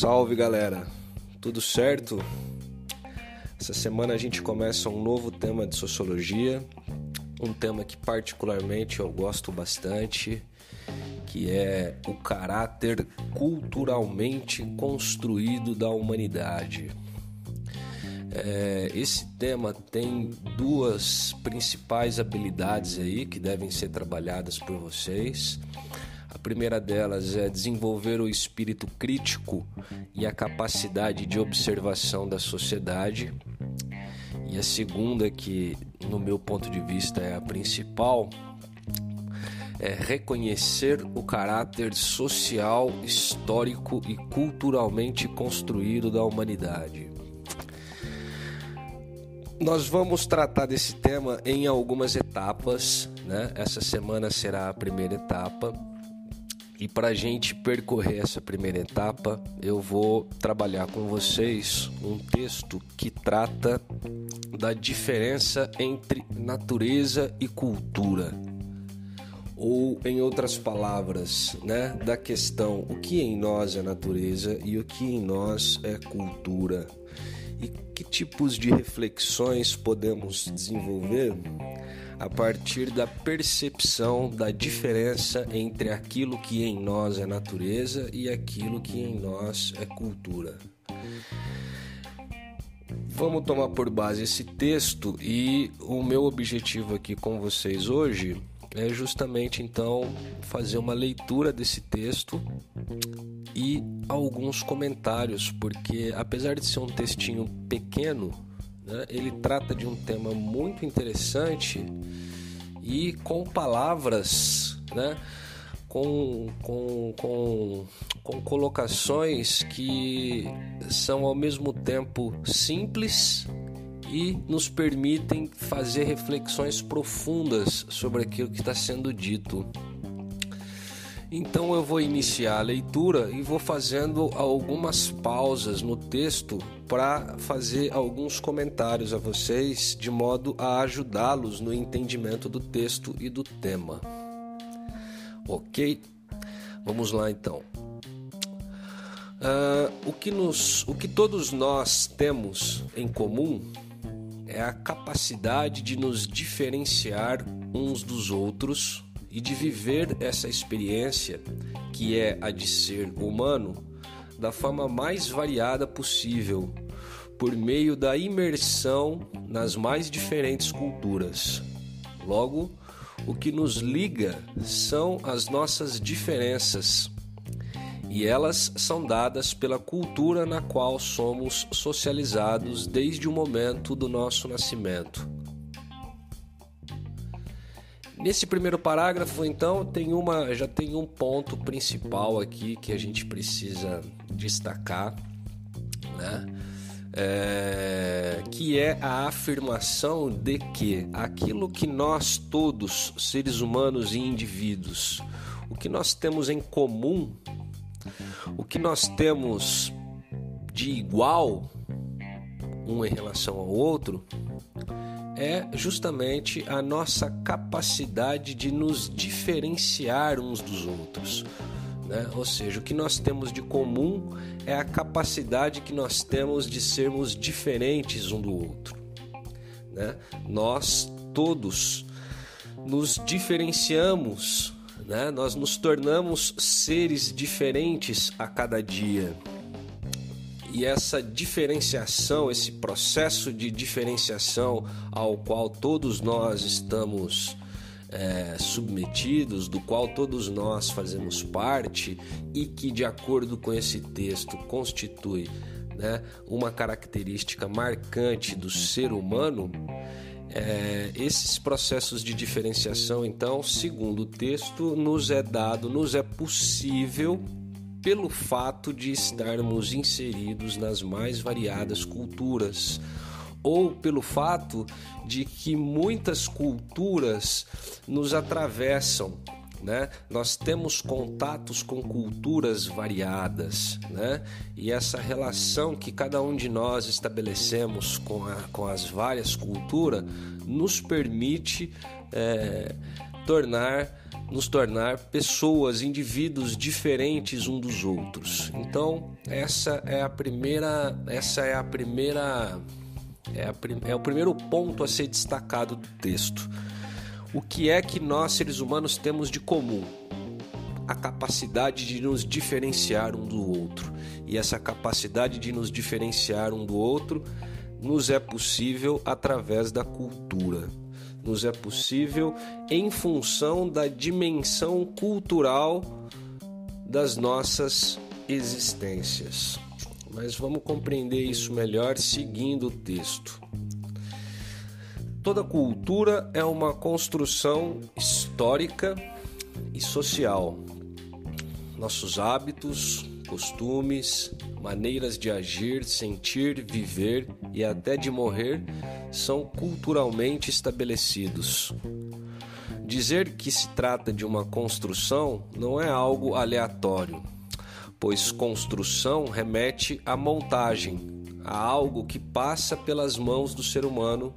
Salve galera, tudo certo? Essa semana a gente começa um novo tema de sociologia, um tema que particularmente eu gosto bastante, que é o caráter culturalmente construído da humanidade. É, esse tema tem duas principais habilidades aí que devem ser trabalhadas por vocês. A primeira delas é desenvolver o espírito crítico e a capacidade de observação da sociedade. E a segunda, que no meu ponto de vista é a principal, é reconhecer o caráter social, histórico e culturalmente construído da humanidade. Nós vamos tratar desse tema em algumas etapas, né? Essa semana será a primeira etapa. E para a gente percorrer essa primeira etapa, eu vou trabalhar com vocês um texto que trata da diferença entre natureza e cultura. Ou, em outras palavras, né, da questão o que em nós é natureza e o que em nós é cultura e que tipos de reflexões podemos desenvolver a partir da percepção da diferença entre aquilo que em nós é natureza e aquilo que em nós é cultura. Vamos tomar por base esse texto e o meu objetivo aqui com vocês hoje é justamente então fazer uma leitura desse texto e alguns comentários, porque apesar de ser um textinho pequeno, né, ele trata de um tema muito interessante e com palavras, né, com, com, com, com colocações que são ao mesmo tempo simples e nos permitem fazer reflexões profundas sobre aquilo que está sendo dito. Então eu vou iniciar a leitura e vou fazendo algumas pausas no texto para fazer alguns comentários a vocês, de modo a ajudá-los no entendimento do texto e do tema. Ok? Vamos lá então. Uh, o, que nos, o que todos nós temos em comum é a capacidade de nos diferenciar uns dos outros e de viver essa experiência, que é a de ser humano, da forma mais variada possível, por meio da imersão nas mais diferentes culturas. Logo, o que nos liga são as nossas diferenças e elas são dadas pela cultura na qual somos socializados desde o momento do nosso nascimento. Nesse primeiro parágrafo, então, tem uma, já tem um ponto principal aqui que a gente precisa destacar, né? É, que é a afirmação de que aquilo que nós todos, seres humanos e indivíduos, o que nós temos em comum o que nós temos de igual um em relação ao outro é justamente a nossa capacidade de nos diferenciar uns dos outros. Né? Ou seja, o que nós temos de comum é a capacidade que nós temos de sermos diferentes um do outro. Né? Nós todos nos diferenciamos né? Nós nos tornamos seres diferentes a cada dia. E essa diferenciação, esse processo de diferenciação ao qual todos nós estamos é, submetidos, do qual todos nós fazemos parte e que, de acordo com esse texto, constitui né, uma característica marcante do ser humano, é, esses processos de diferenciação, então, segundo o texto, nos é dado, nos é possível pelo fato de estarmos inseridos nas mais variadas culturas ou pelo fato de que muitas culturas nos atravessam né? Nós temos contatos com culturas variadas, né? E essa relação que cada um de nós estabelecemos com, a, com as várias culturas nos permite é, tornar nos tornar pessoas, indivíduos diferentes um dos outros. Então, essa é a primeira, essa é a primeira é, a, é o primeiro ponto a ser destacado do texto. O que é que nós seres humanos temos de comum? A capacidade de nos diferenciar um do outro. E essa capacidade de nos diferenciar um do outro nos é possível através da cultura nos é possível em função da dimensão cultural das nossas existências. Mas vamos compreender isso melhor seguindo o texto. Toda cultura é uma construção histórica e social. Nossos hábitos, costumes, maneiras de agir, sentir, viver e até de morrer são culturalmente estabelecidos. Dizer que se trata de uma construção não é algo aleatório, pois construção remete à montagem, a algo que passa pelas mãos do ser humano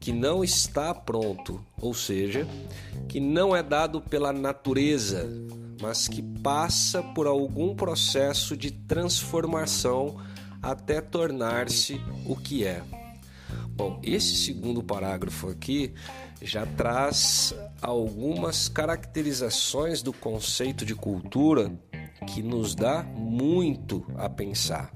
que não está pronto, ou seja, que não é dado pela natureza, mas que passa por algum processo de transformação até tornar-se o que é. Bom, esse segundo parágrafo aqui já traz algumas caracterizações do conceito de cultura que nos dá muito a pensar.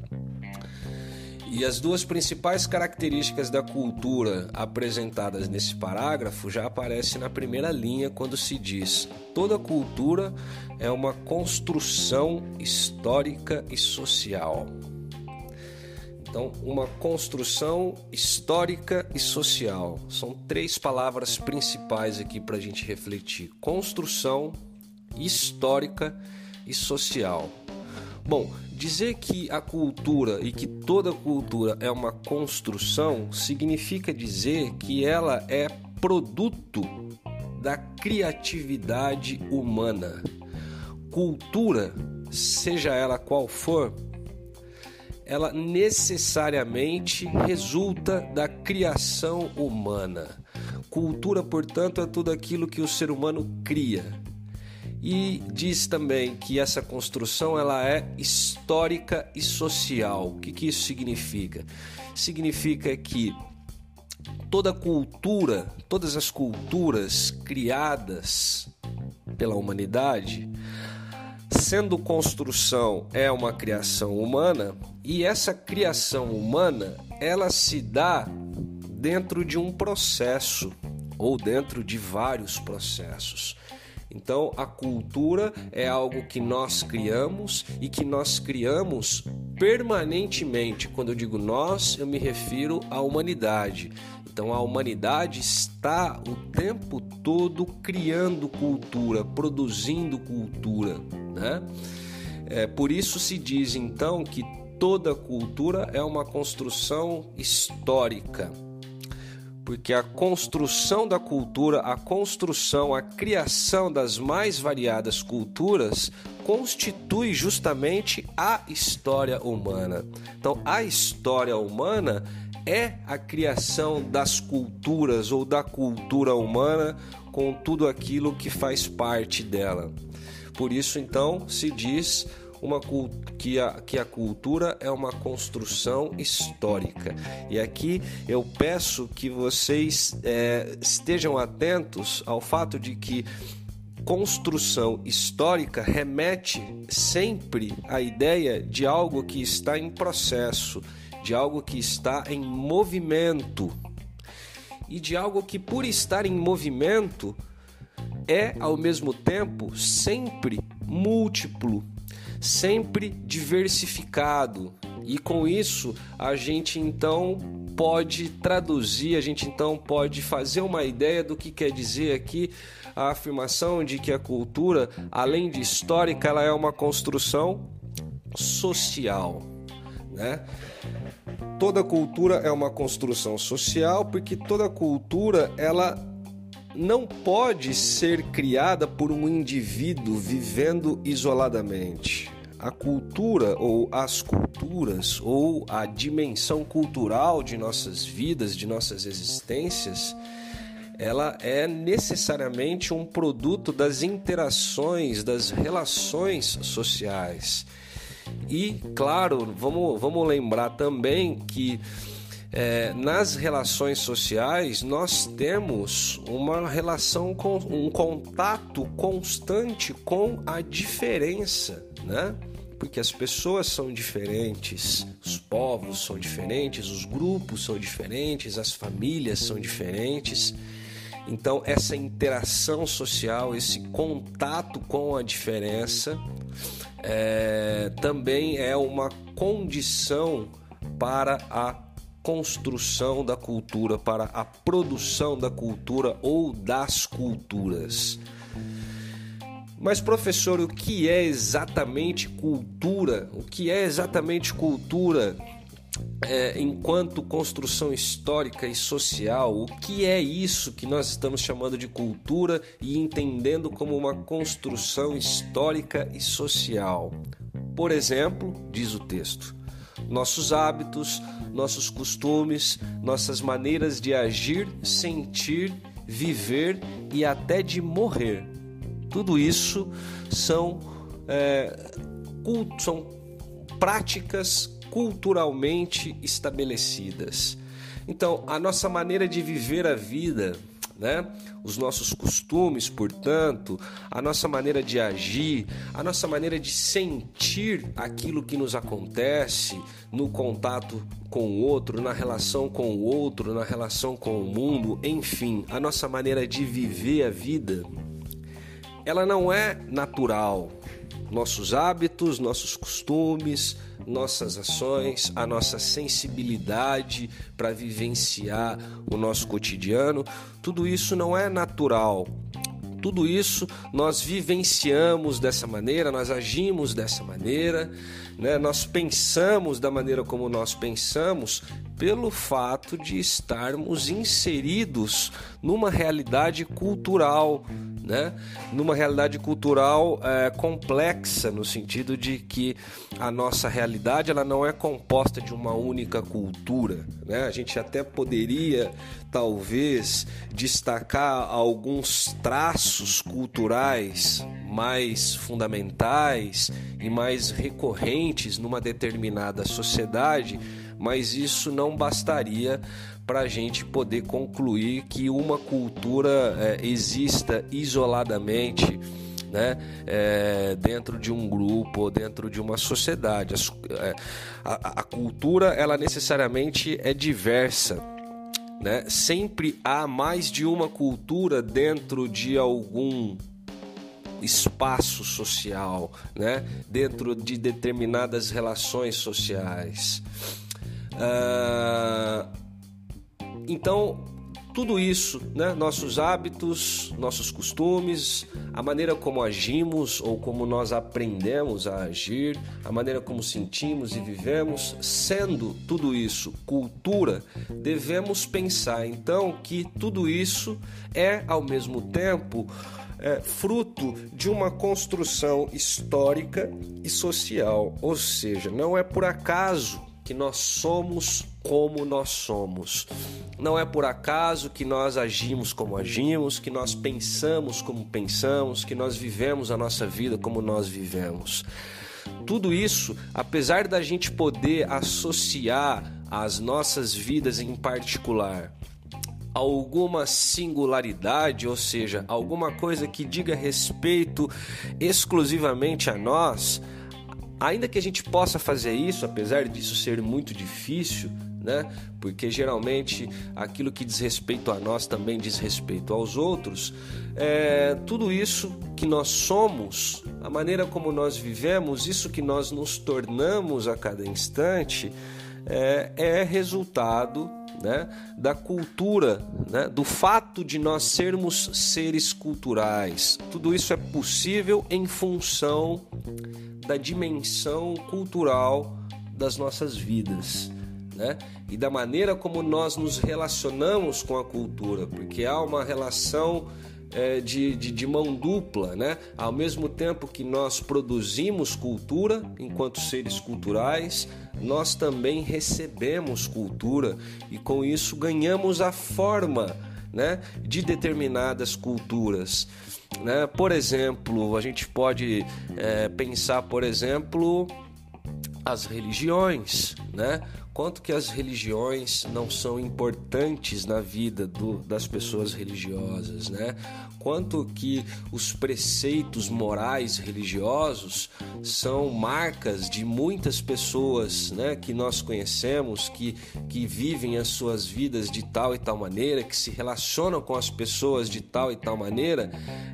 E as duas principais características da cultura apresentadas nesse parágrafo já aparecem na primeira linha quando se diz: toda cultura é uma construção histórica e social. Então, uma construção histórica e social. São três palavras principais aqui para a gente refletir: construção, histórica e social. Bom, dizer que a cultura e que toda cultura é uma construção significa dizer que ela é produto da criatividade humana. Cultura, seja ela qual for, ela necessariamente resulta da criação humana. Cultura, portanto, é tudo aquilo que o ser humano cria. E diz também que essa construção ela é histórica e social. O que, que isso significa? Significa que toda cultura, todas as culturas criadas pela humanidade, sendo construção é uma criação humana, e essa criação humana, ela se dá dentro de um processo ou dentro de vários processos. Então, a cultura é algo que nós criamos e que nós criamos permanentemente. Quando eu digo nós, eu me refiro à humanidade. Então, a humanidade está o tempo todo criando cultura, produzindo cultura, né? É, por isso se diz então que toda cultura é uma construção histórica. Porque a construção da cultura, a construção, a criação das mais variadas culturas constitui justamente a história humana. Então, a história humana é a criação das culturas ou da cultura humana com tudo aquilo que faz parte dela. Por isso, então, se diz uma, que, a, que a cultura é uma construção histórica. E aqui eu peço que vocês é, estejam atentos ao fato de que construção histórica remete sempre à ideia de algo que está em processo, de algo que está em movimento e de algo que, por estar em movimento, é ao mesmo tempo sempre múltiplo, sempre diversificado. E com isso, a gente então pode traduzir, a gente então pode fazer uma ideia do que quer dizer aqui a afirmação de que a cultura, além de histórica, ela é uma construção social, né? Toda cultura é uma construção social porque toda cultura ela não pode ser criada por um indivíduo vivendo isoladamente. A cultura ou as culturas ou a dimensão cultural de nossas vidas, de nossas existências, ela é necessariamente um produto das interações, das relações sociais. E, claro, vamos, vamos lembrar também que é, nas relações sociais nós temos uma relação com um contato constante com a diferença, né? Porque as pessoas são diferentes, os povos são diferentes, os grupos são diferentes, as famílias são diferentes. Então, essa interação social, esse contato com a diferença, é, também é uma condição para a construção da cultura, para a produção da cultura ou das culturas. Mas, professor, o que é exatamente cultura? O que é exatamente cultura é, enquanto construção histórica e social? O que é isso que nós estamos chamando de cultura e entendendo como uma construção histórica e social? Por exemplo, diz o texto, nossos hábitos, nossos costumes, nossas maneiras de agir, sentir, viver e até de morrer. Tudo isso são, é, são práticas culturalmente estabelecidas. Então, a nossa maneira de viver a vida né? Os nossos costumes, portanto, a nossa maneira de agir, a nossa maneira de sentir aquilo que nos acontece no contato com o outro, na relação com o outro, na relação com o mundo, enfim, a nossa maneira de viver a vida, ela não é natural. Nossos hábitos, nossos costumes, nossas ações, a nossa sensibilidade para vivenciar o nosso cotidiano, tudo isso não é natural. Tudo isso nós vivenciamos dessa maneira, nós agimos dessa maneira, né? nós pensamos da maneira como nós pensamos pelo fato de estarmos inseridos numa realidade cultural, né? numa realidade cultural é, complexa, no sentido de que a nossa realidade ela não é composta de uma única cultura. Né? A gente até poderia, talvez, destacar alguns traços culturais mais fundamentais e mais recorrentes numa determinada sociedade, mas isso não bastaria para a gente poder concluir que uma cultura é, exista isoladamente. Né, é, dentro de um grupo, dentro de uma sociedade. É, a, a, cultura, ela necessariamente é diversa. Né? Sempre há mais de uma cultura dentro de algum espaço social, né? dentro de determinadas relações sociais. Uh, então, tudo isso, né? nossos hábitos, nossos costumes, a maneira como agimos ou como nós aprendemos a agir, a maneira como sentimos e vivemos, sendo tudo isso cultura, devemos pensar então que tudo isso é ao mesmo tempo é, fruto de uma construção histórica e social, ou seja, não é por acaso que nós somos como nós somos. Não é por acaso que nós agimos como agimos, que nós pensamos como pensamos, que nós vivemos a nossa vida como nós vivemos. Tudo isso, apesar da gente poder associar as nossas vidas em particular alguma singularidade, ou seja, alguma coisa que diga respeito exclusivamente a nós, Ainda que a gente possa fazer isso, apesar disso ser muito difícil, né? Porque geralmente aquilo que diz respeito a nós também diz respeito aos outros. É, tudo isso que nós somos, a maneira como nós vivemos, isso que nós nos tornamos a cada instante, é, é resultado né, da cultura, né, do fato de nós sermos seres culturais. Tudo isso é possível em função da dimensão cultural das nossas vidas. Né? E da maneira como nós nos relacionamos com a cultura, porque há uma relação é, de, de, de, mão dupla, né? Ao mesmo tempo que nós produzimos cultura enquanto seres culturais, nós também recebemos cultura e com isso ganhamos a forma né, de determinadas culturas. Né? Por exemplo, a gente pode é, pensar, por exemplo, as religiões, né? Quanto que as religiões não são importantes na vida do, das pessoas religiosas, né? Quanto que os preceitos morais religiosos são marcas de muitas pessoas, né? Que nós conhecemos, que, que vivem as suas vidas de tal e tal maneira, que se relacionam com as pessoas de tal e tal maneira,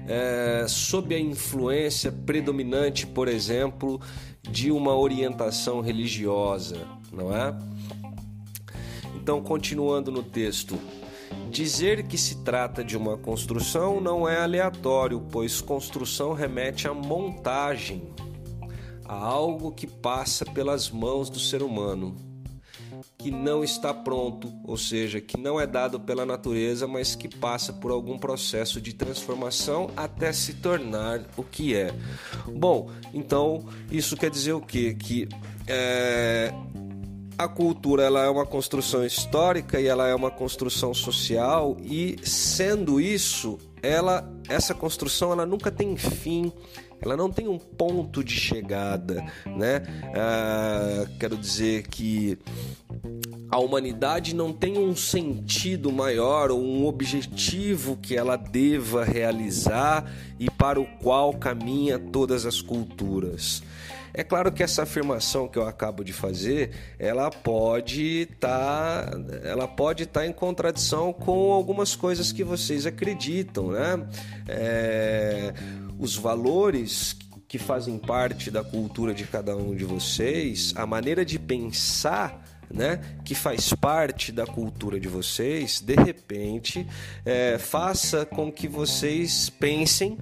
é, sob a influência predominante, por exemplo, de uma orientação religiosa, não é? Então, continuando no texto, dizer que se trata de uma construção não é aleatório, pois construção remete à montagem, a algo que passa pelas mãos do ser humano, que não está pronto, ou seja, que não é dado pela natureza, mas que passa por algum processo de transformação até se tornar o que é. Bom, então isso quer dizer o quê? Que é, a cultura ela é uma construção histórica e ela é uma construção social e sendo isso, ela essa construção ela nunca tem fim, ela não tem um ponto de chegada, né? Ah, quero dizer que a humanidade não tem um sentido maior ou um objetivo que ela deva realizar e para o qual caminha todas as culturas. É claro que essa afirmação que eu acabo de fazer, ela pode estar, tá, ela pode estar tá em contradição com algumas coisas que vocês acreditam, né? É, os valores que fazem parte da cultura de cada um de vocês, a maneira de pensar né, que faz parte da cultura de vocês, de repente, é, faça com que vocês pensem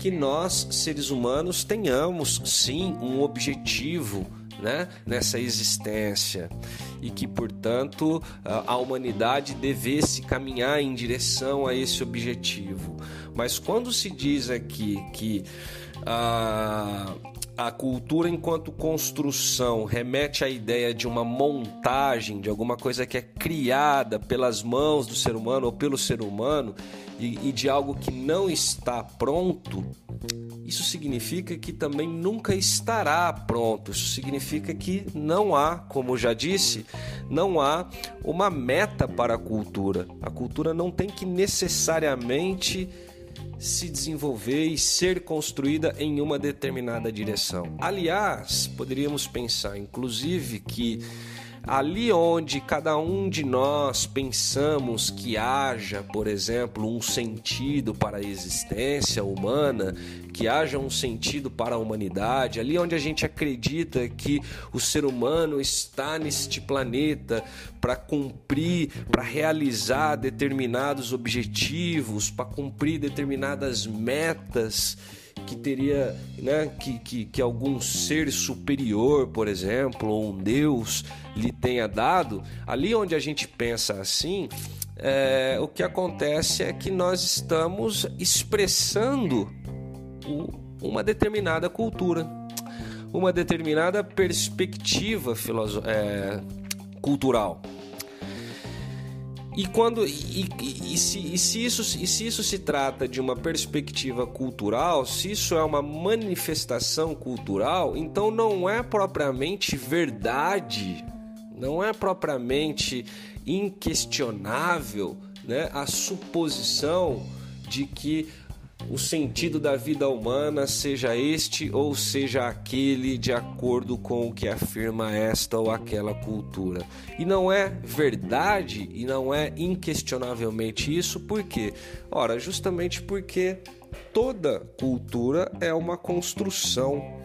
que nós, seres humanos, tenhamos sim um objetivo né, nessa existência e que, portanto, a humanidade devesse caminhar em direção a esse objetivo. Mas quando se diz aqui que a, a cultura enquanto construção remete à ideia de uma montagem, de alguma coisa que é criada pelas mãos do ser humano ou pelo ser humano e, e de algo que não está pronto, isso significa que também nunca estará pronto. Isso significa que não há, como já disse, não há uma meta para a cultura. A cultura não tem que necessariamente se desenvolver e ser construída em uma determinada direção. Aliás, poderíamos pensar, inclusive, que ali onde cada um de nós pensamos que haja, por exemplo, um sentido para a existência humana, que haja um sentido para a humanidade, ali onde a gente acredita que o ser humano está neste planeta para cumprir, para realizar determinados objetivos, para cumprir determinadas metas que teria, né, que, que, que algum ser superior, por exemplo, ou um Deus lhe tenha dado, ali onde a gente pensa assim, é, o que acontece é que nós estamos expressando uma determinada cultura, uma determinada perspectiva é, cultural. E quando e, e, e, se, e, se isso, e se isso se trata de uma perspectiva cultural, se isso é uma manifestação cultural, então não é propriamente verdade, não é propriamente inquestionável né, a suposição de que o sentido da vida humana seja este ou seja aquele de acordo com o que afirma esta ou aquela cultura. E não é verdade e não é inquestionavelmente isso, por quê? Ora, justamente porque toda cultura é uma construção.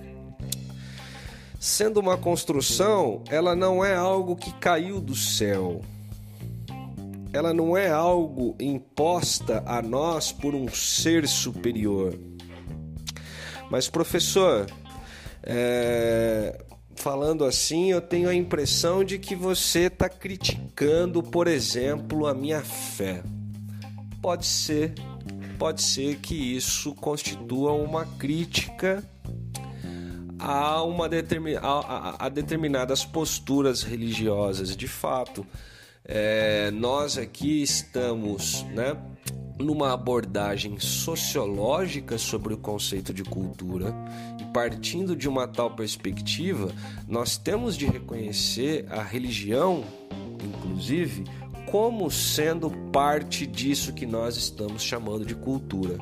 Sendo uma construção, ela não é algo que caiu do céu ela não é algo imposta a nós por um ser superior. Mas, professor, é, falando assim, eu tenho a impressão de que você está criticando, por exemplo, a minha fé. Pode ser, pode ser que isso constitua uma crítica a, uma determin, a, a, a determinadas posturas religiosas. De fato, É, nós aqui estamos, né? numa abordagem sociológica sobre o conceito de cultura e partindo de uma tal perspectiva, nós temos de reconhecer a religião, inclusive, como sendo parte disso que nós estamos chamando de cultura.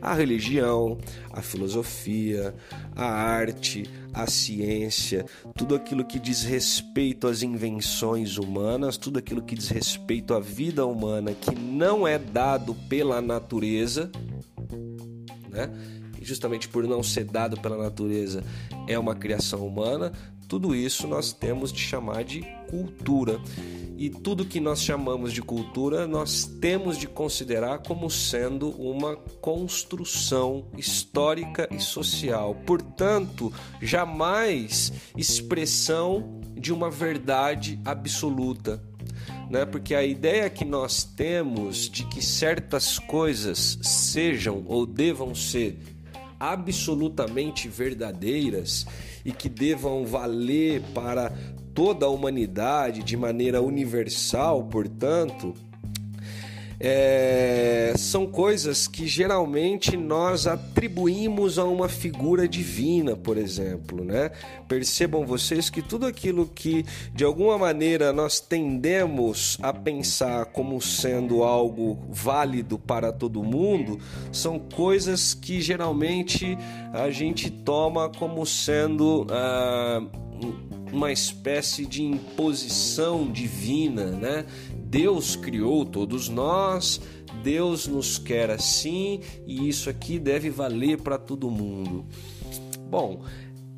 A religião, a filosofia, a arte, a ciência, tudo aquilo que diz respeito às invenções humanas, tudo aquilo que diz respeito à vida humana que não é dado pela natureza, né? Justamente por não ser dado pela natureza é uma criação humana, tudo isso nós temos de chamar de cultura. E tudo que nós chamamos de cultura, nós temos de considerar como sendo uma construção histórica e social. Portanto, jamais expressão de uma verdade absoluta. Né? Porque a ideia que nós temos de que certas coisas sejam ou devam ser absolutamente verdadeiras e que devam valer para toda a humanidade de maneira universal, portanto, é, são coisas que geralmente nós atribuímos a uma figura divina, por exemplo, né? Percebam vocês que tudo aquilo que de alguma maneira nós tendemos a pensar como sendo algo válido para todo mundo, são coisas que geralmente a gente toma como sendo ah, uma espécie de imposição divina, né? Deus criou todos nós, Deus nos quer assim e isso aqui deve valer para todo mundo. Bom,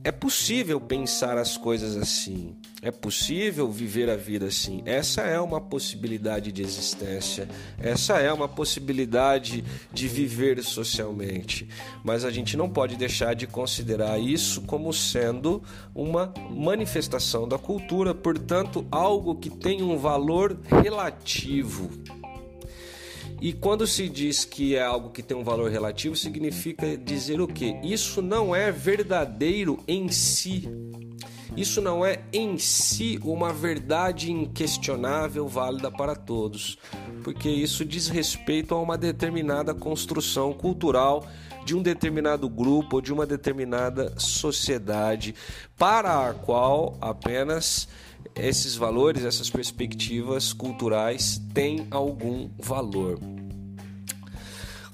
é possível pensar as coisas assim. É possível viver a vida assim. Essa é uma possibilidade de existência. Essa é uma possibilidade de viver socialmente. Mas a gente não pode deixar de considerar isso como sendo uma manifestação da cultura, portanto, algo que tem um valor relativo. E quando se diz que é algo que tem um valor relativo, significa dizer o quê? Isso não é verdadeiro em si. Isso não é em si uma verdade inquestionável, válida para todos, porque isso diz respeito a uma determinada construção cultural de um determinado grupo ou de uma determinada sociedade, para a qual apenas esses valores, essas perspectivas culturais têm algum valor.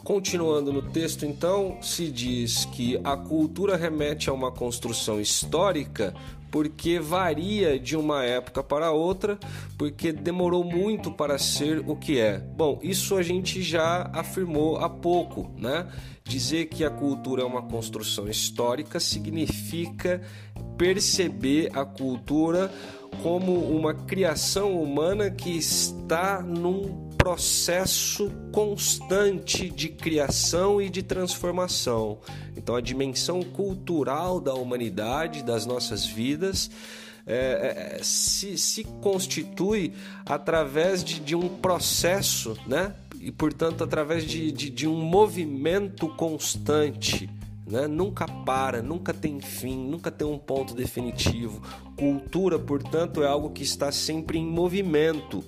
Continuando no texto, então, se diz que a cultura remete a uma construção histórica porque varia de uma época para outra, porque demorou muito para ser o que é. Bom, isso a gente já afirmou há pouco, né? Dizer que a cultura é uma construção histórica significa perceber a cultura como uma criação humana que está num processo constante de criação e de transformação. Então, a dimensão cultural da humanidade, das nossas vidas, é, é, se, se constitui através de, de um processo, né? E, portanto, através de, de, de um movimento constante né? Nunca para, nunca tem fim, nunca tem um ponto definitivo. Cultura, portanto, é algo que está sempre em movimento.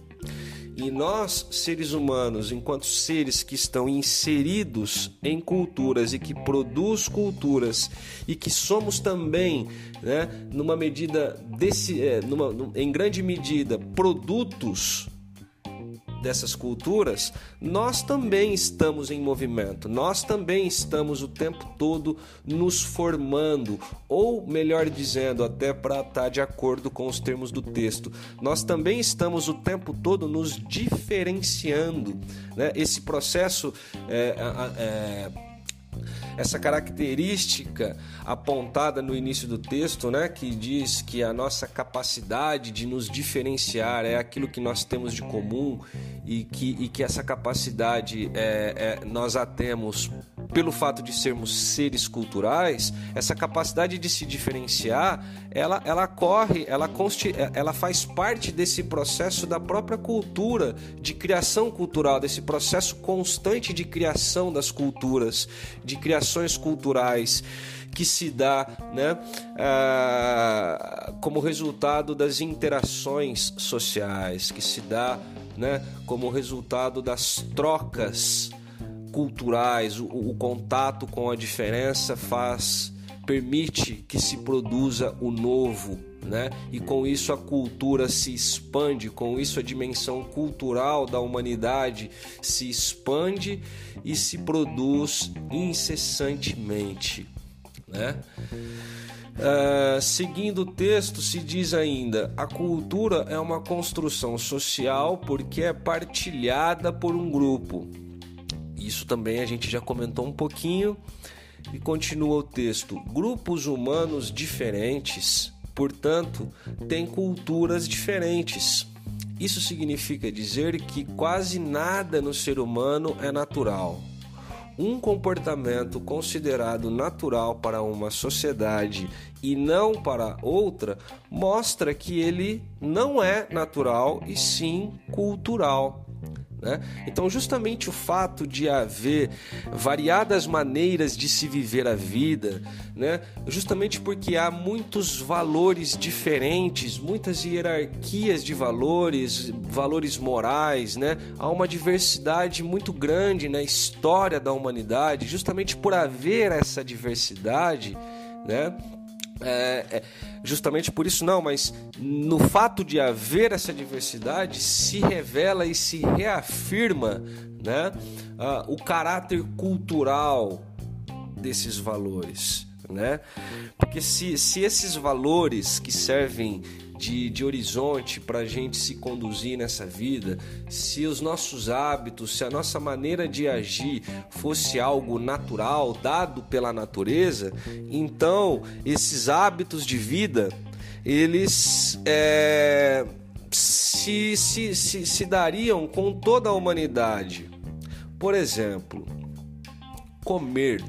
E nós, seres humanos, enquanto seres que estão inseridos em culturas e que produz culturas e que somos também, né, numa medida desse, é, numa, em grande medida, produtos dessas culturas, nós também estamos em movimento, nós também estamos o tempo todo nos formando, ou melhor dizendo, até para estar tá de acordo com os termos do texto, nós também estamos o tempo todo nos diferenciando. Né? Esse processo é, é, essa característica apontada no início do texto, né, que diz que a nossa capacidade de nos diferenciar é aquilo que nós temos de comum e que, e que essa capacidade é, é, nós a temos pelo fato de sermos seres culturais, essa capacidade de se diferenciar, ela, ela corre, ela, consti, ela faz parte desse processo da própria cultura, de criação cultural, desse processo constante de criação das culturas, de criações culturais que se dá né, ah, como resultado das interações sociais, que se dá né, como resultado das trocas culturais, o, o contato com a diferença faz permite que se produza o novo, né? E com isso a cultura se expande, com isso a dimensão cultural da humanidade se expande e se produz incessantemente, né? Uh, seguindo o texto, se diz ainda: a cultura é uma construção social porque é partilhada por um grupo. Isso também a gente já comentou um pouquinho. E continua o texto: grupos humanos diferentes, portanto, têm culturas diferentes. Isso significa dizer que quase nada no ser humano é natural. Um comportamento considerado natural para uma sociedade e não para outra mostra que ele não é natural e sim cultural. Né? Então, justamente o fato de haver variadas maneiras de se viver a vida, né? justamente porque há muitos valores diferentes, muitas hierarquias de valores, valores morais, né? há uma diversidade muito grande na história da humanidade, justamente por haver essa diversidade. Né? É, é, justamente por isso não, mas no fato de haver essa diversidade se revela e se reafirma né, o caráter cultural desses valores. Né? Porque se, se esses valores que servem de, de horizonte para a gente se conduzir nessa vida, se os nossos hábitos, se a nossa maneira de agir fosse algo natural, dado pela natureza, então esses hábitos de vida eles é, se, se, se, se dariam com toda a humanidade. Por exemplo, comer.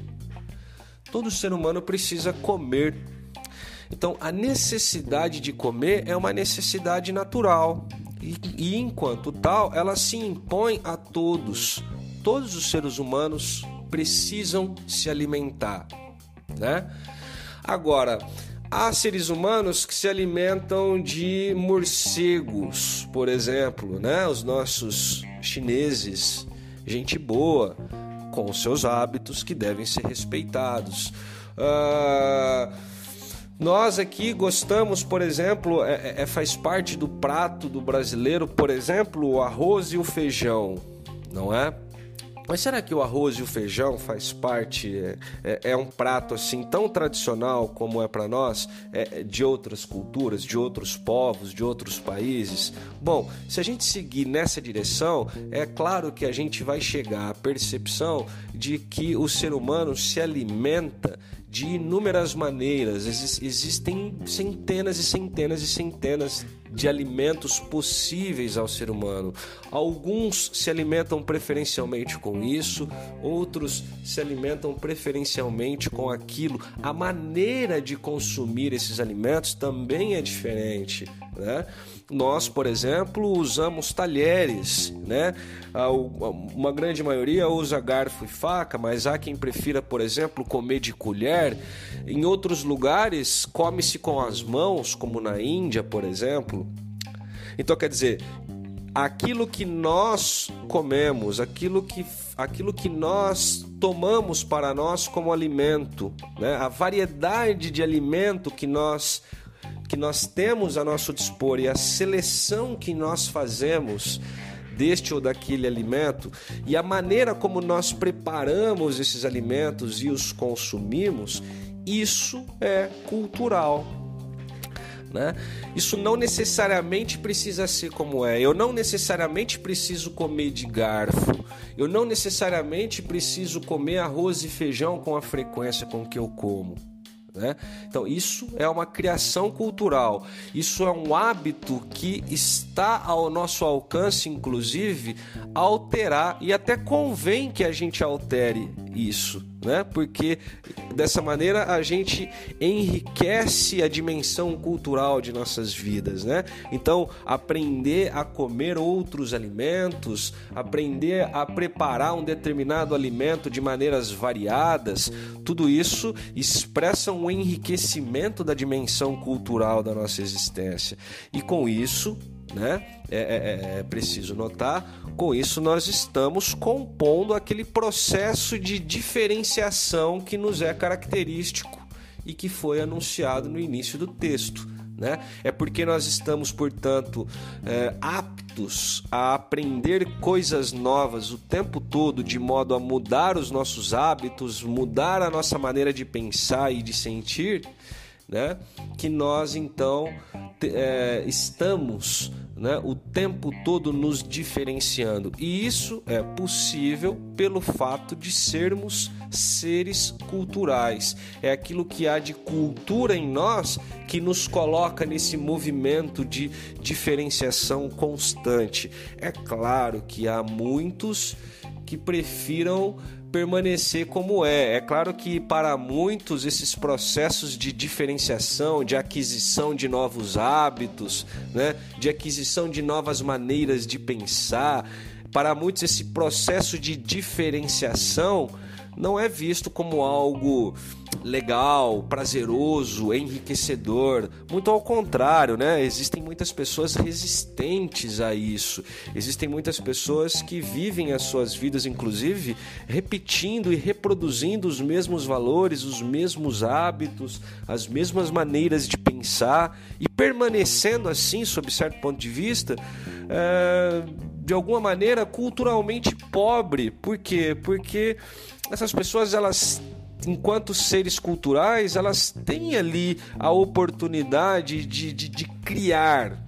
Todo ser humano precisa comer então, a necessidade de comer é uma necessidade natural e, e, enquanto tal, ela se impõe a todos. Todos os seres humanos precisam se alimentar, né? Agora, há seres humanos que se alimentam de morcegos, por exemplo, né? Os nossos chineses, gente boa, com seus hábitos que devem ser respeitados. Uh nós aqui gostamos, por exemplo, é, é, é, faz parte do prato do brasileiro, por exemplo, o arroz e o feijão, não é? Mas será que o arroz e o feijão faz parte, é, é, é um prato assim tão tradicional como é para nós, é, de outras culturas, de outros povos, de outros países? Bom, se a gente seguir nessa direção, é claro que a gente vai chegar à percepção de que o ser humano se alimenta de inúmeras maneiras. Existem centenas e centenas e centenas de alimentos possíveis ao ser humano. Alguns se alimentam preferencialmente com isso, outros se alimentam preferencialmente com aquilo. A maneira de consumir esses alimentos também é diferente, né? Nós, por exemplo, usamos talheres, né? Uma grande maioria usa garfo e faca, mas há quem prefira, por exemplo, comer de colher. Em outros lugares, come-se com as mãos, como na Índia, por exemplo. Então, quer dizer, aquilo que nós comemos, aquilo que, aquilo que nós tomamos para nós como alimento, né? a variedade de alimento que nós que nós temos a nosso dispor e a seleção que nós fazemos deste ou daquele alimento e a maneira como nós preparamos esses alimentos e os consumimos, isso é cultural. Né? Isso não necessariamente precisa ser como é. Eu não necessariamente preciso comer de garfo. Eu não necessariamente preciso comer arroz e feijão com a frequência com que eu como. Né? Então, isso é uma criação cultural, isso é um hábito que está ao nosso alcance, inclusive, alterar e até convém que a gente altere isso, né? Porque dessa maneira a gente enriquece a dimensão cultural de nossas vidas, né? Então, aprender a comer outros alimentos, aprender a preparar um determinado alimento de maneiras variadas, tudo isso expressa um enriquecimento da dimensão cultural da nossa existência. E com isso, né? É, é, é, é, preciso notar, com isso nós estamos compondo aquele processo de diferenciação que nos é característico e que foi anunciado no início do texto. Né? É porque nós estamos, portanto, é, aptos a aprender coisas novas o tempo todo, de modo a mudar os nossos hábitos, mudar a nossa maneira de pensar e de sentir, né? que nós então é, estamos né, o tempo todo nos diferenciando. E isso é possível pelo fato de sermos seres culturais. É aquilo que há de cultura em nós que nos coloca nesse movimento de diferenciação constante. É claro que há muitos que prefiram permanecer como é. É claro que para muitos esses processos de diferenciação, de aquisição de novos hábitos, né, de aquisição de novas maneiras de pensar, para muitos esse processo de diferenciação não é visto como algo legal, prazeroso, enriquecedor. Muito ao contrário, né? Existem muitas pessoas resistentes a isso. Existem muitas pessoas que vivem as suas vidas, inclusive, repetindo e reproduzindo os mesmos valores, os mesmos hábitos, as mesmas maneiras de pensar e permanecendo assim, sob certo ponto de vista, é, de alguma maneira culturalmente pobre. Por quê? Porque essas pessoas elas enquanto seres culturais, elas têm ali a oportunidade de, de, de, criar,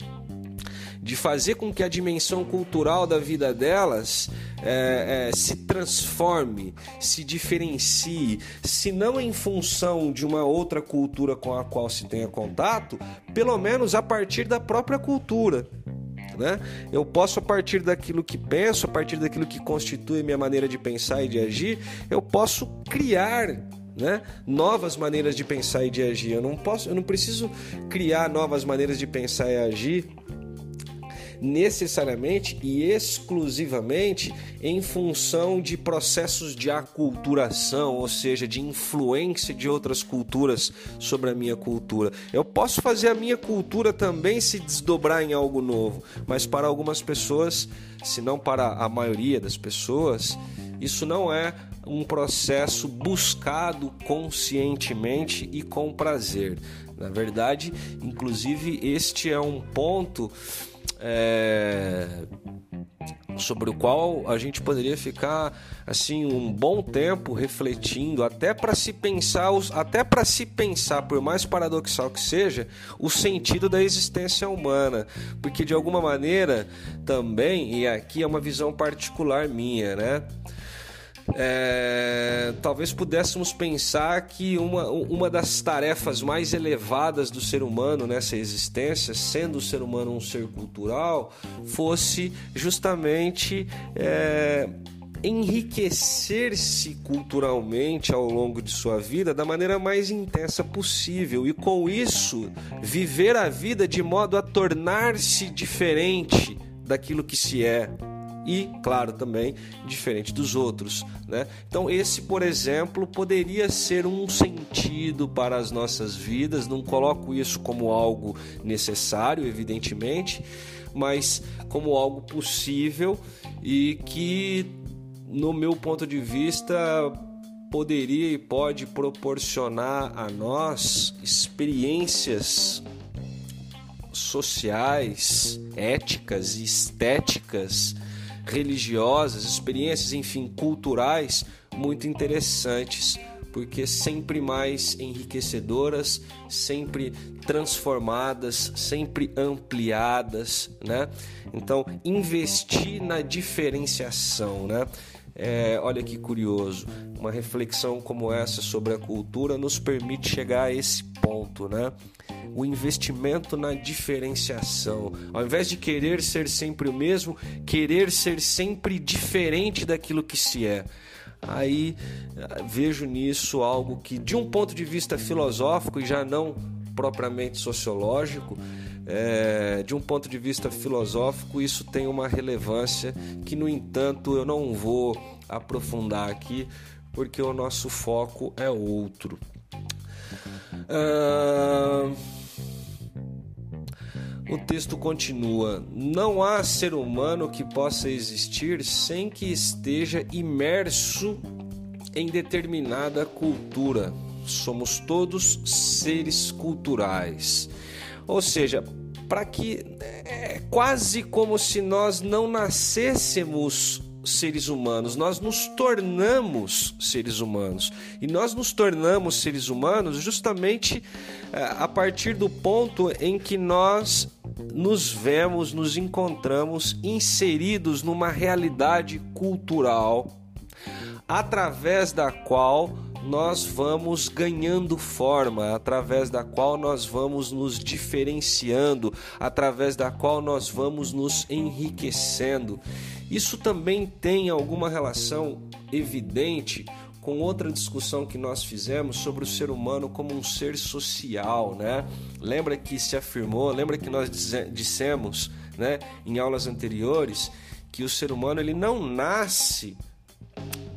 de fazer com que a dimensão cultural da vida delas é, é, se transforme, se diferencie, se não em função de uma outra cultura com a qual se tenha contato, pelo menos a partir da própria cultura. Né? Eu posso, a partir daquilo que penso, a partir daquilo que constitui minha maneira de pensar e de agir, eu posso criar né? novas maneiras de pensar e de agir. Eu não posso, eu não preciso criar novas maneiras de pensar e agir necessariamente e exclusivamente em função de processos de aculturação, ou seja, de influência de outras culturas sobre a minha cultura. Eu posso fazer a minha cultura também se desdobrar em algo novo, mas para algumas pessoas, se não para a maioria das pessoas, isso não é um processo buscado conscientemente e com prazer. Na verdade, inclusive, este é um ponto é, sobre o qual a gente poderia ficar assim um bom tempo refletindo, até para se pensar, até para se pensar, por mais paradoxal que seja, o sentido da existência humana, porque de alguma maneira também, e aqui é uma visão particular minha, né? É, talvez pudéssemos pensar que uma, uma das tarefas mais elevadas do ser humano nessa existência, sendo o ser humano um ser cultural, fosse justamente é, enriquecer-se culturalmente ao longo de sua vida da maneira mais intensa possível e, com isso, viver a vida de modo a tornar-se diferente daquilo que se é e, claro, também diferente dos outros. Né? Então, esse, por exemplo, poderia ser um sentido para as nossas vidas. Não coloco isso como algo necessário, evidentemente, mas como algo possível e que, no meu ponto de vista, poderia e pode proporcionar a nós experiências sociais, éticas e estéticas religiosas, experiências, enfim, culturais muito interessantes, porque sempre mais enriquecedoras, sempre transformadas, sempre ampliadas, né? Então, investir na diferenciação, né? É, olha que curioso, uma reflexão como essa sobre a cultura nos permite chegar a esse ponto, né? o investimento na diferenciação. Ao invés de querer ser sempre o mesmo, querer ser sempre diferente daquilo que se é. aí vejo nisso algo que, de um ponto de vista filosófico e já não propriamente sociológico, é, de um ponto de vista filosófico, isso tem uma relevância que, no entanto, eu não vou aprofundar aqui, porque o nosso foco é outro. Uh... O texto continua: Não há ser humano que possa existir sem que esteja imerso em determinada cultura. Somos todos seres culturais. Ou seja, para que é quase como se nós não nascêssemos seres humanos, nós nos tornamos seres humanos. E nós nos tornamos seres humanos justamente é, a partir do ponto em que nós nos vemos, nos encontramos inseridos numa realidade cultural através da qual nós vamos ganhando forma, através da qual nós vamos nos diferenciando, através da qual nós vamos nos enriquecendo. Isso também tem alguma relação evidente com outra discussão que nós fizemos sobre o ser humano como um ser social, né? Lembra que se afirmou, lembra que nós dissemos, né, em aulas anteriores, que o ser humano ele não nasce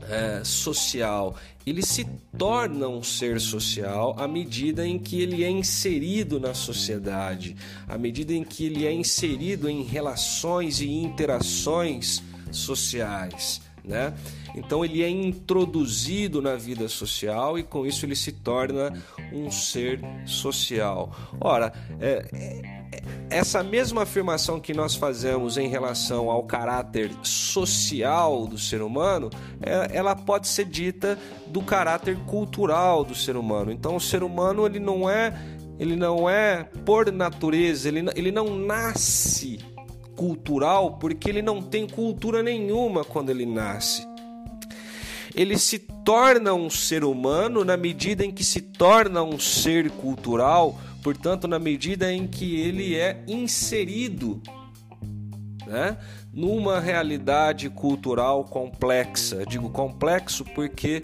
é, social, ele se torna um ser social à medida em que ele é inserido na sociedade, à medida em que ele é inserido em relações e interações sociais. Né? Então ele é introduzido na vida social e com isso ele se torna um ser social. Ora, é, é, essa mesma afirmação que nós fazemos em relação ao caráter social do ser humano, é, ela pode ser dita do caráter cultural do ser humano. Então o ser humano ele não é ele não é por natureza, ele, ele não nasce cultural porque ele não tem cultura nenhuma quando ele nasce. Ele se torna um ser humano na medida em que se torna um ser cultural, portanto, na medida em que ele é inserido né, numa realidade cultural complexa. Digo complexo porque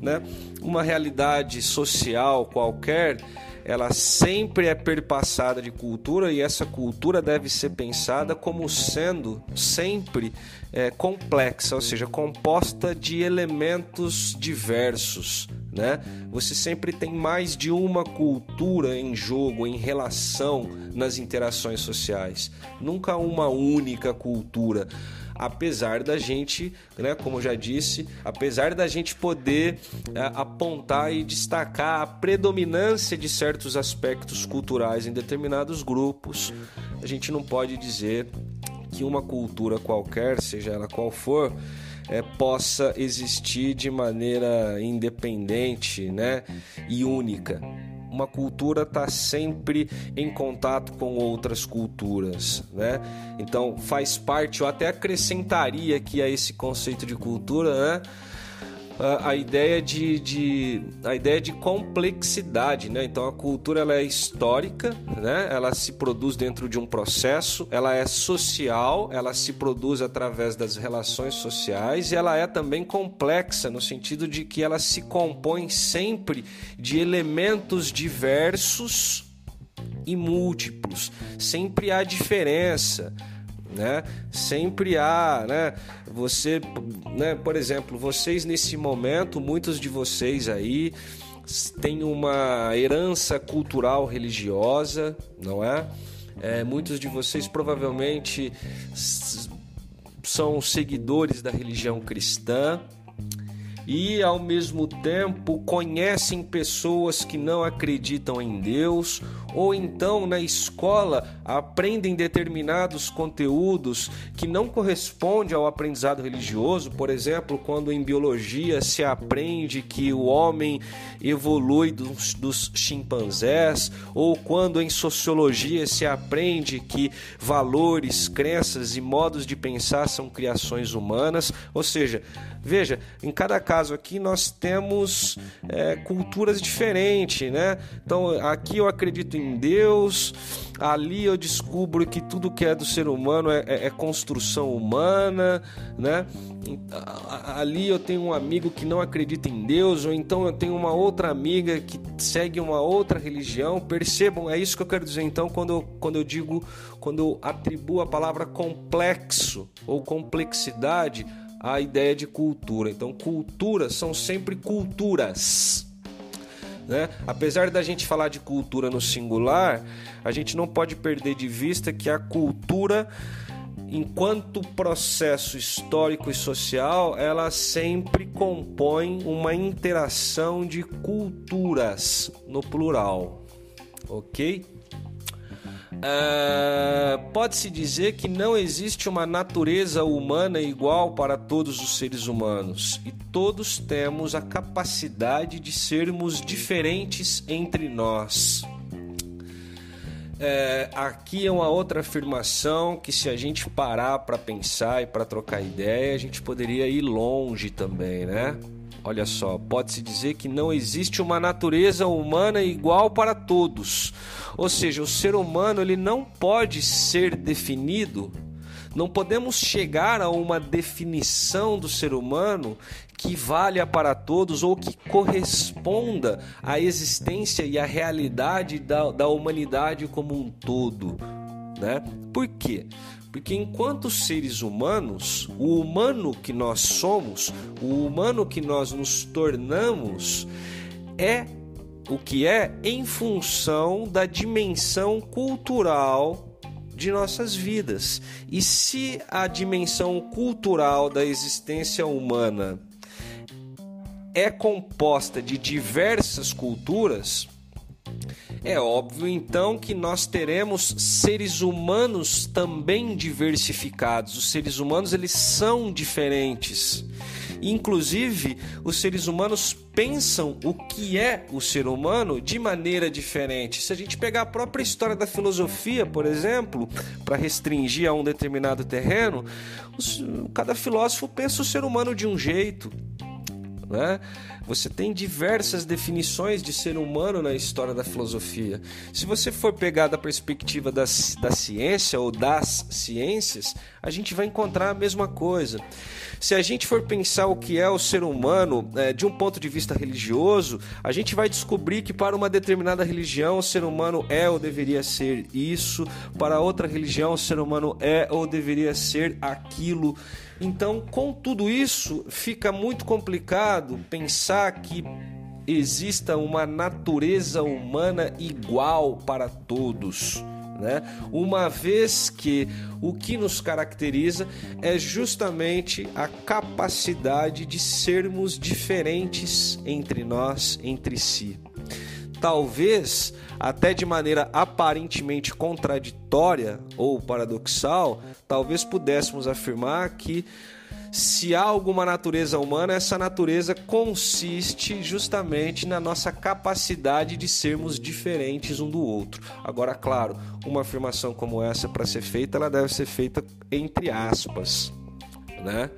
né, uma realidade social qualquer ela sempre é perpassada de cultura e essa cultura deve ser pensada como sendo sempre é, complexa, ou seja, composta de elementos diversos. Né? Você sempre tem mais de uma cultura em jogo, em relação nas interações sociais, nunca uma única cultura apesar da gente, né, como já disse, apesar da gente poder é, apontar e destacar a predominância de certos aspectos culturais em determinados grupos, a gente não pode dizer que uma cultura qualquer, seja ela qual for, é, possa existir de maneira independente né, e única uma cultura está sempre em contato com outras culturas, né? Então faz parte, eu até acrescentaria aqui a esse conceito de cultura, né? A, ideia de, de, a ideia de complexidade, né? Então a cultura ela é histórica, né? Ela se produz dentro de um processo, ela é social, ela se produz através das relações sociais e ela é também complexa no sentido de que ela se compõe sempre de elementos diversos e múltiplos. Sempre há diferença né? Sempre há, né? Você, né? Por exemplo, vocês nesse momento, muitos de vocês aí têm uma herança cultural religiosa, não é? é muitos de vocês provavelmente são seguidores da religião cristã e ao mesmo tempo conhecem pessoas que não acreditam em Deus, ou então na escola aprendem determinados conteúdos que não correspondem ao aprendizado religioso, por exemplo, quando em biologia se aprende que o homem evolui dos, dos chimpanzés, ou quando em sociologia se aprende que valores, crenças e modos de pensar são criações humanas, ou seja, Veja, em cada caso aqui nós temos é, culturas diferentes, né? Então aqui eu acredito em em Deus, ali eu descubro que tudo que é do ser humano é, é, é construção humana, né? Ali eu tenho um amigo que não acredita em Deus, ou então eu tenho uma outra amiga que segue uma outra religião. Percebam, é isso que eu quero dizer então quando eu, quando eu digo, quando eu atribuo a palavra complexo ou complexidade à ideia de cultura. Então, culturas são sempre culturas. Né? Apesar da gente falar de cultura no singular, a gente não pode perder de vista que a cultura, enquanto processo histórico e social, ela sempre compõe uma interação de culturas no plural, ok? Uh, Pode-se dizer que não existe uma natureza humana igual para todos os seres humanos e todos temos a capacidade de sermos diferentes entre nós. É, aqui é uma outra afirmação que, se a gente parar para pensar e para trocar ideia, a gente poderia ir longe também, né? Olha só, pode-se dizer que não existe uma natureza humana igual para todos. Ou seja, o ser humano ele não pode ser definido. Não podemos chegar a uma definição do ser humano que valha para todos ou que corresponda à existência e à realidade da, da humanidade como um todo. Né? Por quê? Porque enquanto seres humanos, o humano que nós somos, o humano que nós nos tornamos, é o que é em função da dimensão cultural de nossas vidas. E se a dimensão cultural da existência humana é composta de diversas culturas, é óbvio então que nós teremos seres humanos também diversificados. Os seres humanos eles são diferentes. Inclusive, os seres humanos pensam o que é o ser humano de maneira diferente. Se a gente pegar a própria história da filosofia, por exemplo, para restringir a um determinado terreno, cada filósofo pensa o ser humano de um jeito. Né? Você tem diversas definições de ser humano na história da filosofia. Se você for pegar da perspectiva da, da ciência ou das ciências, a gente vai encontrar a mesma coisa. Se a gente for pensar o que é o ser humano é, de um ponto de vista religioso, a gente vai descobrir que para uma determinada religião o ser humano é ou deveria ser isso, para outra religião o ser humano é ou deveria ser aquilo. Então, com tudo isso, fica muito complicado pensar que exista uma natureza humana igual para todos. Né? Uma vez que o que nos caracteriza é justamente a capacidade de sermos diferentes entre nós, entre si. Talvez até de maneira aparentemente contraditória ou paradoxal, talvez pudéssemos afirmar que se há alguma natureza humana, essa natureza consiste justamente na nossa capacidade de sermos diferentes um do outro. Agora, claro, uma afirmação como essa para ser feita, ela deve ser feita entre aspas, né?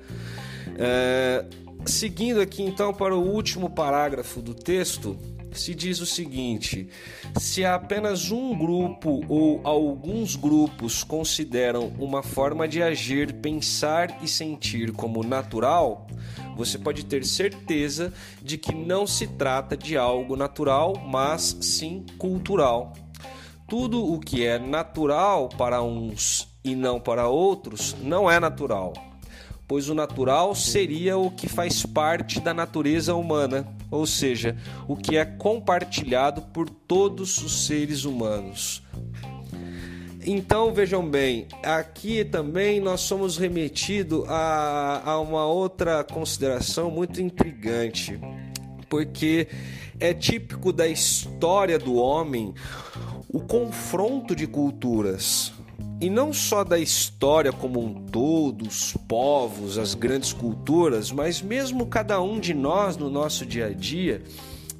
É, seguindo aqui então para o último parágrafo do texto, se diz o seguinte: se apenas um grupo ou alguns grupos consideram uma forma de agir, pensar e sentir como natural, você pode ter certeza de que não se trata de algo natural, mas sim cultural. Tudo o que é natural para uns e não para outros não é natural pois o natural seria o que faz parte da natureza humana, ou seja, o que é compartilhado por todos os seres humanos. Então vejam bem, aqui também nós somos remetidos a, a uma outra consideração muito intrigante, porque é típico da história do homem o confronto de culturas e não só da história como um todo, os povos, as grandes culturas, mas mesmo cada um de nós no nosso dia a dia,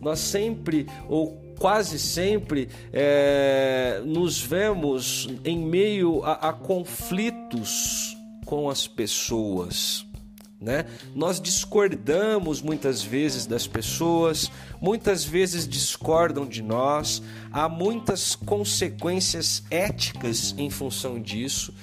nós sempre ou quase sempre é, nos vemos em meio a, a conflitos com as pessoas. Né? Nós discordamos muitas vezes das pessoas, muitas vezes discordam de nós, há muitas consequências éticas em função disso.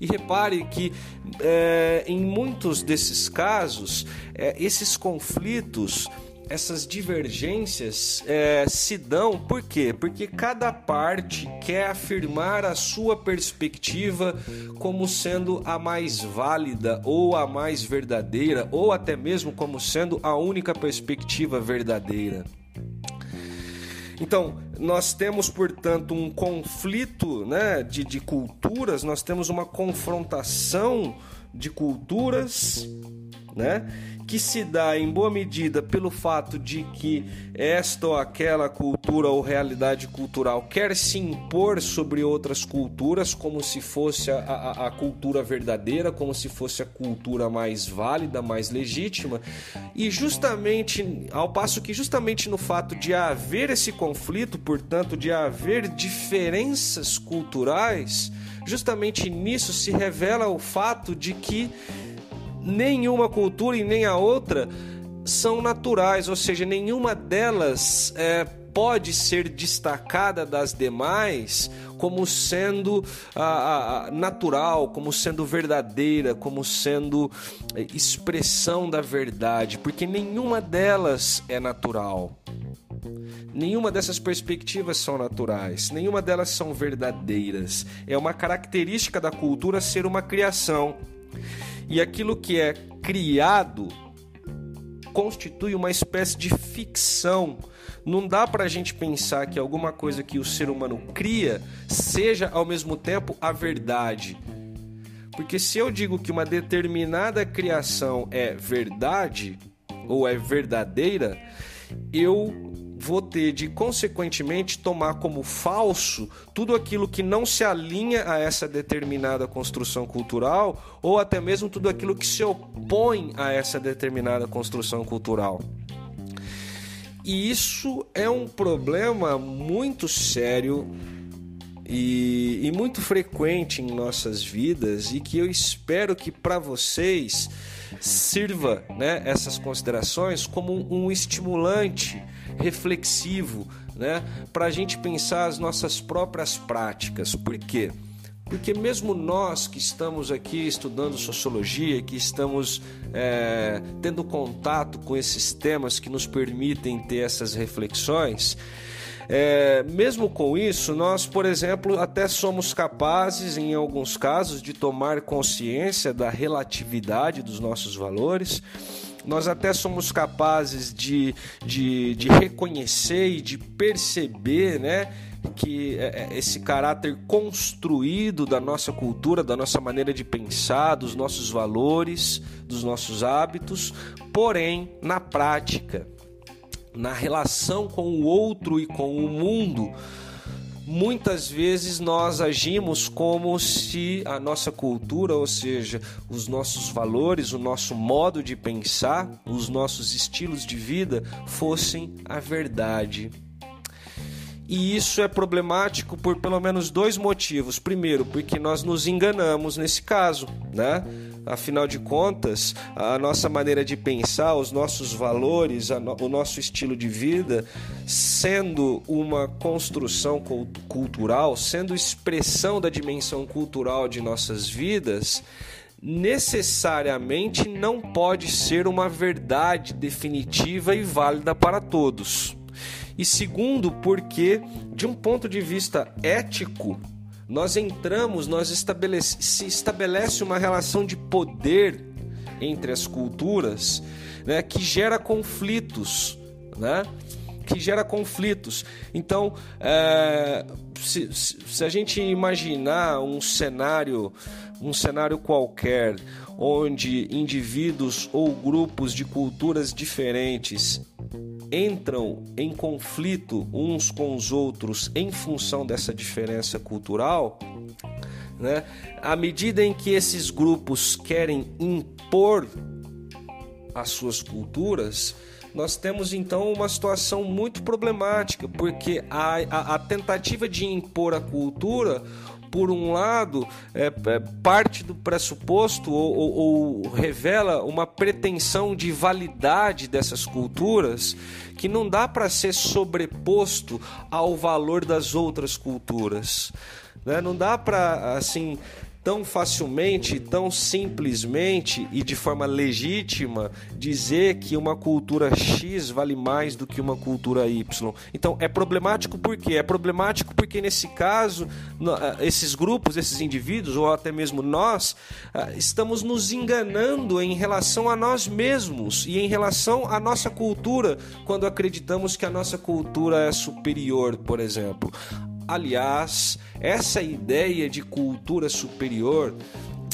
E repare que é, em muitos desses casos, é, esses conflitos essas divergências é, se dão por quê? Porque cada parte quer afirmar a sua perspectiva como sendo a mais válida ou a mais verdadeira, ou até mesmo como sendo a única perspectiva verdadeira. Então, nós temos, portanto, um conflito né, de, de culturas, nós temos uma confrontação de culturas, né? Que se dá em boa medida pelo fato de que esta ou aquela cultura ou realidade cultural quer se impor sobre outras culturas como se fosse a, a, a cultura verdadeira, como se fosse a cultura mais válida, mais legítima, e justamente ao passo que justamente no fato de haver esse conflito, portanto, de haver diferenças culturais, justamente nisso se revela o fato de que nenhuma cultura e nem a outra são naturais, ou seja, nenhuma delas é, pode ser destacada das demais como sendo natural, como sendo verdadeira, como sendo é, expressão da verdade, porque nenhuma delas é natural. Nenhuma dessas perspectivas são naturais, nenhuma delas são verdadeiras. É uma característica da cultura ser uma criação. E aquilo que é criado constitui uma espécie de ficção. Não dá para a gente pensar que alguma coisa que o ser humano cria seja ao mesmo tempo a verdade. Porque se eu digo que uma determinada criação é verdade ou é verdadeira, eu vou ter de, consequentemente, tomar como falso tudo aquilo que não se alinha a essa determinada construção cultural ou até mesmo tudo aquilo que se opõe a essa determinada construção cultural. E isso é um problema muito sério e, e muito frequente em nossas vidas e que eu espero que para vocês sirva né, essas considerações como um estimulante reflexivo, né, para a gente pensar as nossas próprias práticas. Por quê? Porque mesmo nós que estamos aqui estudando sociologia, que estamos é, tendo contato com esses temas que nos permitem ter essas reflexões, é, mesmo com isso, nós, por exemplo, até somos capazes, em alguns casos, de tomar consciência da relatividade dos nossos valores nós até somos capazes de, de, de reconhecer e de perceber, né? que é, é, esse caráter construído da nossa cultura, da nossa maneira de pensar, dos nossos valores, dos nossos hábitos, porém, na prática, na relação com o outro e com o mundo, muitas vezes nós agimos como se a nossa cultura, ou seja, os nossos valores, o nosso modo de pensar, os nossos estilos de vida fossem a verdade. E isso é problemático por pelo menos dois motivos. Primeiro, porque nós nos enganamos nesse caso, né? Afinal de contas, a nossa maneira de pensar, os nossos valores, o nosso estilo de vida, sendo uma construção cultural, sendo expressão da dimensão cultural de nossas vidas, necessariamente não pode ser uma verdade definitiva e válida para todos. E segundo, porque, de um ponto de vista ético, nós entramos, nós estabelece, se estabelece uma relação de poder entre as culturas, né, que gera conflitos, né? Que gera conflitos. Então, é, se, se a gente imaginar um cenário, um cenário qualquer, onde indivíduos ou grupos de culturas diferentes entram em conflito uns com os outros em função dessa diferença cultural, né? À medida em que esses grupos querem impor as suas culturas, nós temos então uma situação muito problemática, porque a, a, a tentativa de impor a cultura por um lado, é, é parte do pressuposto ou, ou, ou revela uma pretensão de validade dessas culturas que não dá para ser sobreposto ao valor das outras culturas. Né? Não dá para assim tão facilmente, tão simplesmente e de forma legítima dizer que uma cultura X vale mais do que uma cultura Y. Então é problemático por quê? É problemático porque nesse caso, eh, esses grupos, esses indivíduos, ou até mesmo nós, eh, estamos nos enganando em relação a nós mesmos e em relação à nossa cultura, quando acreditamos que a nossa cultura é superior, por exemplo. Aliás, essa ideia de cultura superior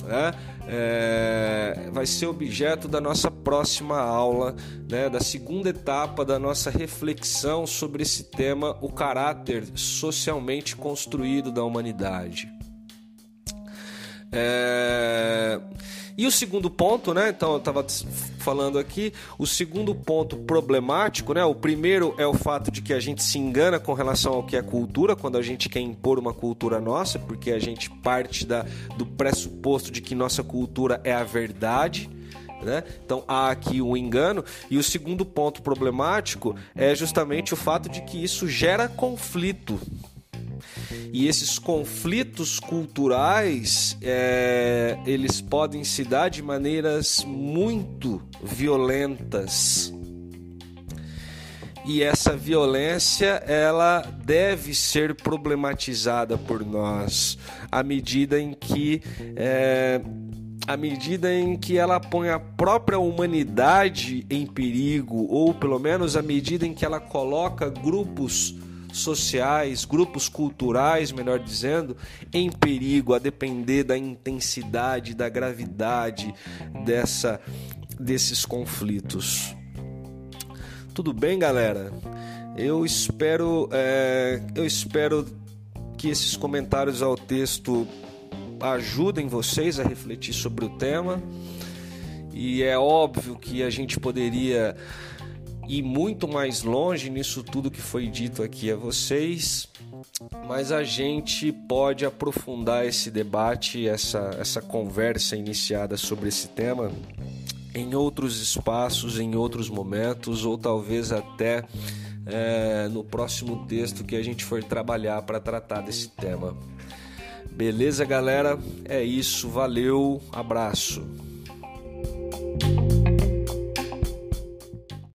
né, é, vai ser objeto da nossa próxima aula, né, da segunda etapa da nossa reflexão sobre esse tema, o caráter socialmente construído da humanidade. É... E o segundo ponto, né? Então eu estava falando aqui, o segundo ponto problemático, né? O primeiro é o fato de que a gente se engana com relação ao que é cultura quando a gente quer impor uma cultura nossa, porque a gente parte da, do pressuposto de que nossa cultura é a verdade. Né? Então há aqui um engano. E o segundo ponto problemático é justamente o fato de que isso gera conflito. E esses conflitos culturais, é, eles podem se dar de maneiras muito violentas. E essa violência, ela deve ser problematizada por nós à medida em que é, à medida em que ela põe a própria humanidade em perigo, ou pelo menos à medida em que ela coloca grupos sociais, grupos culturais, melhor dizendo, em perigo, a depender da intensidade, da gravidade dessa, desses conflitos. Tudo bem, galera? Eu espero, é, eu espero que esses comentários ao texto ajudem vocês a refletir sobre o tema. E é óbvio que a gente poderia ir muito mais longe nisso tudo que foi dito aqui a vocês, mas a gente pode aprofundar esse debate, essa, essa conversa iniciada sobre esse tema em outros espaços, em outros momentos, ou talvez até é, no próximo texto que a gente for trabalhar para tratar desse tema. Beleza, galera? É isso, valeu, abraço.